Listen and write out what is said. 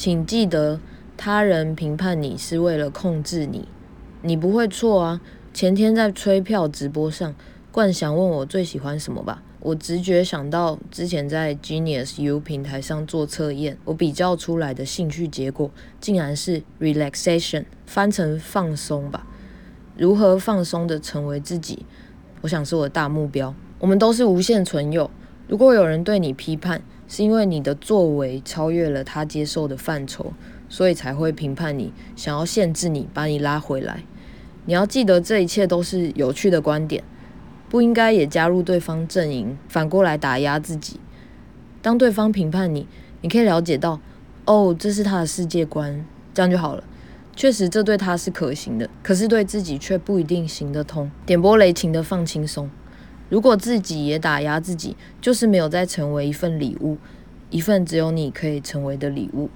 请记得，他人评判你是为了控制你，你不会错啊。前天在吹票直播上，冠翔问我最喜欢什么吧，我直觉想到之前在 Genius U 平台上做测验，我比较出来的兴趣结果竟然是 relaxation，翻成放松吧。如何放松的成为自己，我想是我的大目标。我们都是无限存有，如果有人对你批判，是因为你的作为超越了他接受的范畴，所以才会评判你，想要限制你，把你拉回来。你要记得，这一切都是有趣的观点，不应该也加入对方阵营，反过来打压自己。当对方评判你，你可以了解到，哦，这是他的世界观，这样就好了。确实，这对他是可行的，可是对自己却不一定行得通。点拨雷霆的放轻松。如果自己也打压自己，就是没有再成为一份礼物，一份只有你可以成为的礼物。